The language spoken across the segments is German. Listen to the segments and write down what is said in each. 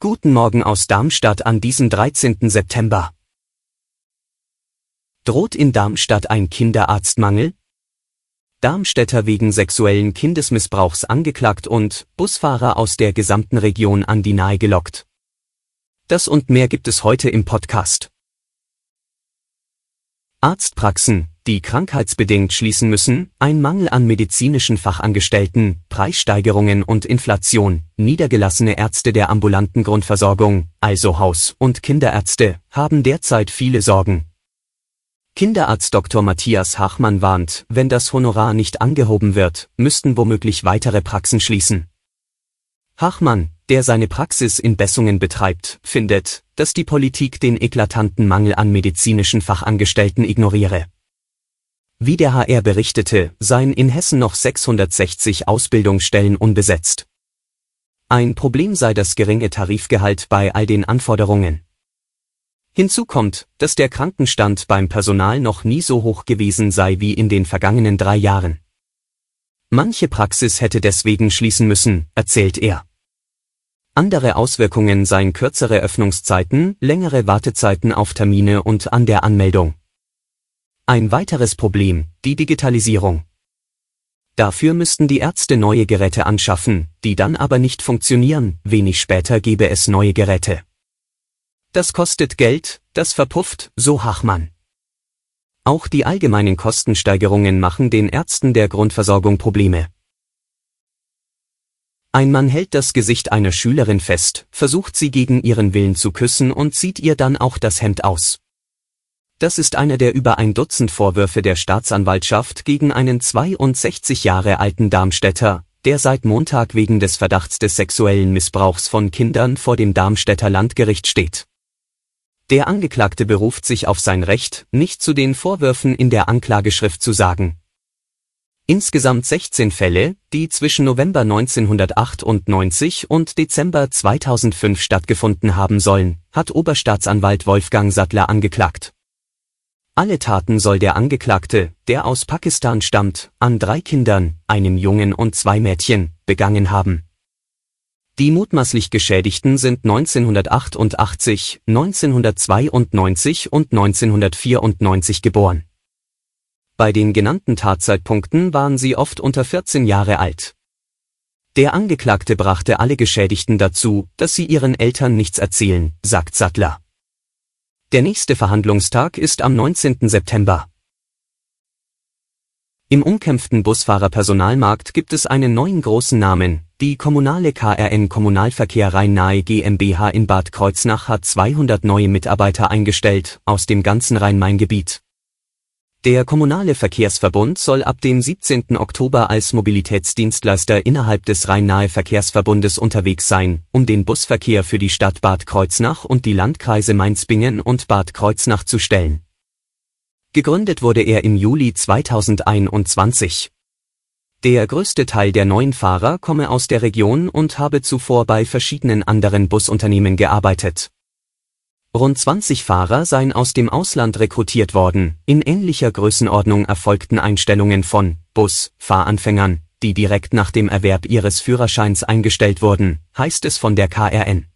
Guten Morgen aus Darmstadt an diesem 13. September. Droht in Darmstadt ein Kinderarztmangel? Darmstädter wegen sexuellen Kindesmissbrauchs angeklagt und Busfahrer aus der gesamten Region an die Nahe gelockt. Das und mehr gibt es heute im Podcast. Arztpraxen, die krankheitsbedingt schließen müssen, ein Mangel an medizinischen Fachangestellten, Preissteigerungen und Inflation, niedergelassene Ärzte der ambulanten Grundversorgung, also Haus- und Kinderärzte, haben derzeit viele Sorgen. Kinderarzt Dr. Matthias Hachmann warnt, wenn das Honorar nicht angehoben wird, müssten womöglich weitere Praxen schließen. Hachmann, der seine Praxis in Bessungen betreibt, findet, dass die Politik den eklatanten Mangel an medizinischen Fachangestellten ignoriere. Wie der HR berichtete, seien in Hessen noch 660 Ausbildungsstellen unbesetzt. Ein Problem sei das geringe Tarifgehalt bei all den Anforderungen. Hinzu kommt, dass der Krankenstand beim Personal noch nie so hoch gewesen sei wie in den vergangenen drei Jahren. Manche Praxis hätte deswegen schließen müssen, erzählt er. Andere Auswirkungen seien kürzere Öffnungszeiten, längere Wartezeiten auf Termine und an der Anmeldung. Ein weiteres Problem, die Digitalisierung. Dafür müssten die Ärzte neue Geräte anschaffen, die dann aber nicht funktionieren, wenig später gebe es neue Geräte. Das kostet Geld, das verpufft, so Hachmann. Auch die allgemeinen Kostensteigerungen machen den Ärzten der Grundversorgung Probleme. Ein Mann hält das Gesicht einer Schülerin fest, versucht sie gegen ihren Willen zu küssen und zieht ihr dann auch das Hemd aus. Das ist einer der über ein Dutzend Vorwürfe der Staatsanwaltschaft gegen einen 62 Jahre alten Darmstädter, der seit Montag wegen des Verdachts des sexuellen Missbrauchs von Kindern vor dem Darmstädter Landgericht steht. Der Angeklagte beruft sich auf sein Recht, nicht zu den Vorwürfen in der Anklageschrift zu sagen. Insgesamt 16 Fälle, die zwischen November 1998 und Dezember 2005 stattgefunden haben sollen, hat Oberstaatsanwalt Wolfgang Sattler angeklagt. Alle Taten soll der Angeklagte, der aus Pakistan stammt, an drei Kindern, einem Jungen und zwei Mädchen, begangen haben. Die mutmaßlich Geschädigten sind 1988, 1992 und 1994 geboren. Bei den genannten Tatzeitpunkten waren sie oft unter 14 Jahre alt. Der Angeklagte brachte alle Geschädigten dazu, dass sie ihren Eltern nichts erzählen, sagt Sattler. Der nächste Verhandlungstag ist am 19. September. Im umkämpften Busfahrerpersonalmarkt gibt es einen neuen großen Namen. Die kommunale KRN Kommunalverkehr Rhein-Nahe GmbH in Bad Kreuznach hat 200 neue Mitarbeiter eingestellt, aus dem ganzen Rhein-Main-Gebiet. Der Kommunale Verkehrsverbund soll ab dem 17. Oktober als Mobilitätsdienstleister innerhalb des Rhein-Nahe Verkehrsverbundes unterwegs sein, um den Busverkehr für die Stadt Bad Kreuznach und die Landkreise Mainz-Bingen und Bad Kreuznach zu stellen. Gegründet wurde er im Juli 2021. Der größte Teil der neuen Fahrer komme aus der Region und habe zuvor bei verschiedenen anderen Busunternehmen gearbeitet. Rund 20 Fahrer seien aus dem Ausland rekrutiert worden, in ähnlicher Größenordnung erfolgten Einstellungen von Bus-Fahranfängern, die direkt nach dem Erwerb ihres Führerscheins eingestellt wurden, heißt es von der KRN.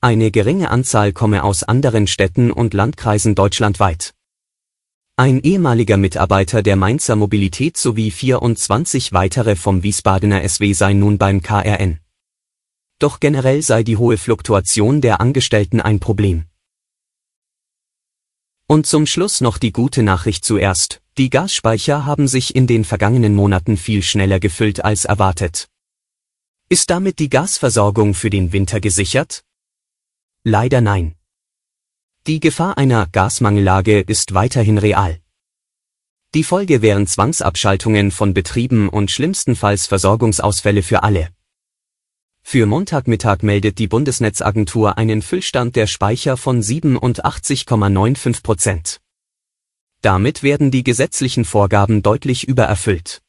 Eine geringe Anzahl komme aus anderen Städten und Landkreisen deutschlandweit. Ein ehemaliger Mitarbeiter der Mainzer Mobilität sowie 24 weitere vom Wiesbadener SW seien nun beim KRN. Doch generell sei die hohe Fluktuation der Angestellten ein Problem. Und zum Schluss noch die gute Nachricht zuerst, die Gasspeicher haben sich in den vergangenen Monaten viel schneller gefüllt als erwartet. Ist damit die Gasversorgung für den Winter gesichert? Leider nein. Die Gefahr einer Gasmangellage ist weiterhin real. Die Folge wären Zwangsabschaltungen von Betrieben und schlimmstenfalls Versorgungsausfälle für alle. Für Montagmittag meldet die Bundesnetzagentur einen Füllstand der Speicher von 87,95 Prozent. Damit werden die gesetzlichen Vorgaben deutlich übererfüllt.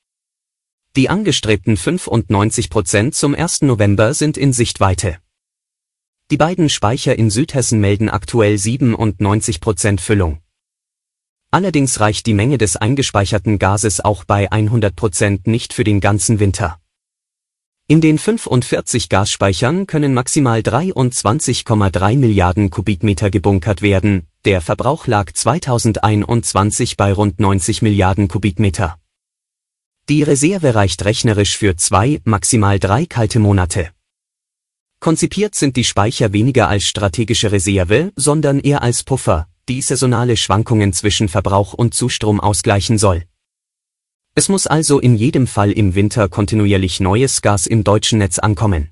Die angestrebten 95 Prozent zum 1. November sind in Sichtweite. Die beiden Speicher in Südhessen melden aktuell 97 Prozent Füllung. Allerdings reicht die Menge des eingespeicherten Gases auch bei 100 Prozent nicht für den ganzen Winter. In den 45 Gasspeichern können maximal 23,3 Milliarden Kubikmeter gebunkert werden, der Verbrauch lag 2021 bei rund 90 Milliarden Kubikmeter. Die Reserve reicht rechnerisch für zwei, maximal drei kalte Monate. Konzipiert sind die Speicher weniger als strategische Reserve, sondern eher als Puffer, die saisonale Schwankungen zwischen Verbrauch und Zustrom ausgleichen soll. Es muss also in jedem Fall im Winter kontinuierlich neues Gas im deutschen Netz ankommen.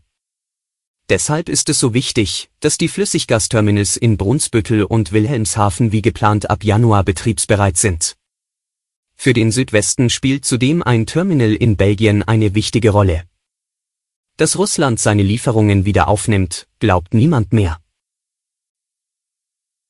Deshalb ist es so wichtig, dass die Flüssiggasterminals in Brunsbüttel und Wilhelmshaven wie geplant ab Januar betriebsbereit sind. Für den Südwesten spielt zudem ein Terminal in Belgien eine wichtige Rolle. Dass Russland seine Lieferungen wieder aufnimmt, glaubt niemand mehr.